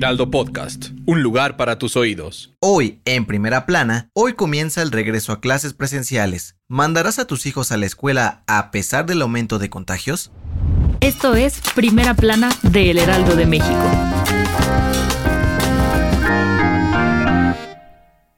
Heraldo Podcast, un lugar para tus oídos. Hoy, en primera plana, hoy comienza el regreso a clases presenciales. ¿Mandarás a tus hijos a la escuela a pesar del aumento de contagios? Esto es Primera Plana de El Heraldo de México.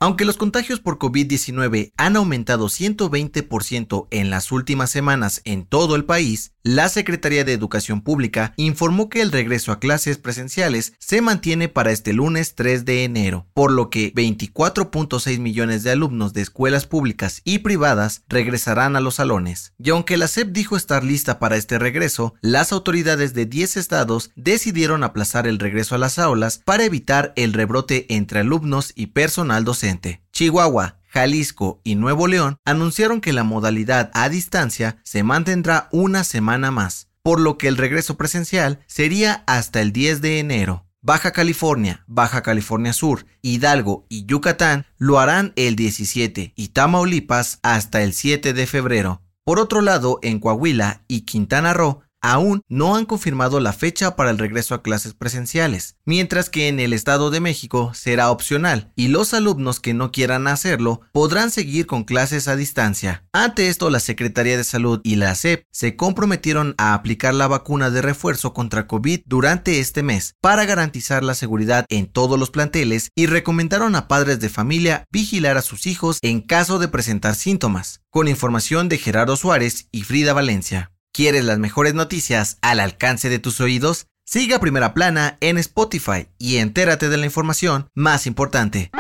Aunque los contagios por COVID-19 han aumentado 120% en las últimas semanas en todo el país, la Secretaría de Educación Pública informó que el regreso a clases presenciales se mantiene para este lunes 3 de enero, por lo que 24.6 millones de alumnos de escuelas públicas y privadas regresarán a los salones. Y aunque la SEP dijo estar lista para este regreso, las autoridades de 10 estados decidieron aplazar el regreso a las aulas para evitar el rebrote entre alumnos y personal docente. Chihuahua, Jalisco y Nuevo León anunciaron que la modalidad a distancia se mantendrá una semana más, por lo que el regreso presencial sería hasta el 10 de enero. Baja California, Baja California Sur, Hidalgo y Yucatán lo harán el 17 y Tamaulipas hasta el 7 de febrero. Por otro lado, en Coahuila y Quintana Roo aún no han confirmado la fecha para el regreso a clases presenciales, mientras que en el Estado de México será opcional y los alumnos que no quieran hacerlo podrán seguir con clases a distancia. Ante esto, la Secretaría de Salud y la SEP se comprometieron a aplicar la vacuna de refuerzo contra COVID durante este mes para garantizar la seguridad en todos los planteles y recomendaron a padres de familia vigilar a sus hijos en caso de presentar síntomas. Con información de Gerardo Suárez y Frida Valencia. ¿Quieres las mejores noticias al alcance de tus oídos? Siga Primera Plana en Spotify y entérate de la información más importante.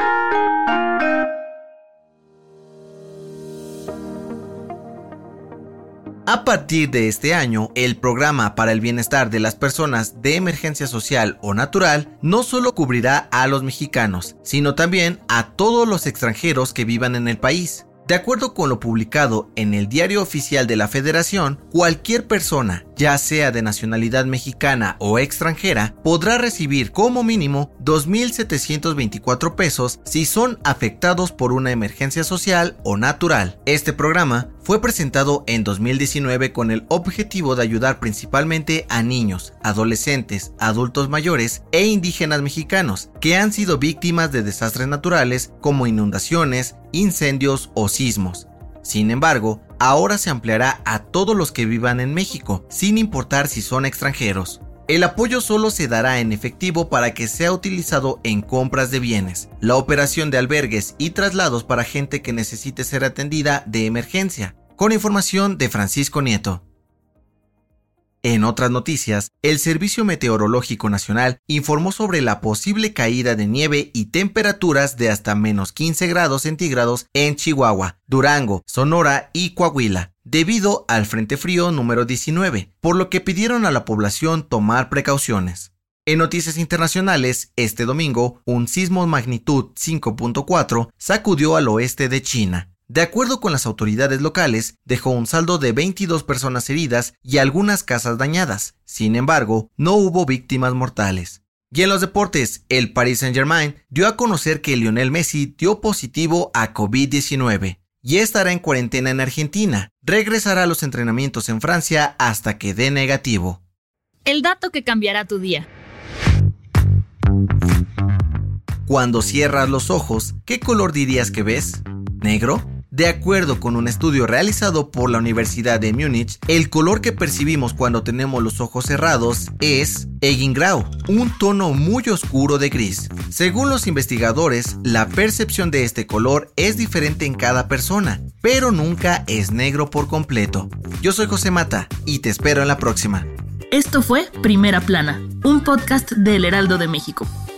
A partir de este año, el programa para el bienestar de las personas de emergencia social o natural no solo cubrirá a los mexicanos, sino también a todos los extranjeros que vivan en el país. De acuerdo con lo publicado en el Diario Oficial de la Federación, cualquier persona, ya sea de nacionalidad mexicana o extranjera, podrá recibir como mínimo 2.724 pesos si son afectados por una emergencia social o natural. Este programa fue presentado en 2019 con el objetivo de ayudar principalmente a niños, adolescentes, adultos mayores e indígenas mexicanos que han sido víctimas de desastres naturales como inundaciones, incendios o sismos. Sin embargo, ahora se ampliará a todos los que vivan en México, sin importar si son extranjeros. El apoyo solo se dará en efectivo para que sea utilizado en compras de bienes, la operación de albergues y traslados para gente que necesite ser atendida de emergencia, con información de Francisco Nieto. En otras noticias, el Servicio Meteorológico Nacional informó sobre la posible caída de nieve y temperaturas de hasta menos 15 grados centígrados en Chihuahua, Durango, Sonora y Coahuila, debido al Frente Frío número 19, por lo que pidieron a la población tomar precauciones. En noticias internacionales, este domingo, un sismo magnitud 5.4 sacudió al oeste de China, de acuerdo con las autoridades locales, dejó un saldo de 22 personas heridas y algunas casas dañadas. Sin embargo, no hubo víctimas mortales. Y en los deportes, el Paris Saint-Germain dio a conocer que Lionel Messi dio positivo a COVID-19 y estará en cuarentena en Argentina. Regresará a los entrenamientos en Francia hasta que dé negativo. El dato que cambiará tu día. Cuando cierras los ojos, ¿qué color dirías que ves? ¿Negro? De acuerdo con un estudio realizado por la Universidad de Múnich, el color que percibimos cuando tenemos los ojos cerrados es Egingrau, un tono muy oscuro de gris. Según los investigadores, la percepción de este color es diferente en cada persona, pero nunca es negro por completo. Yo soy José Mata y te espero en la próxima. Esto fue Primera Plana, un podcast del Heraldo de México.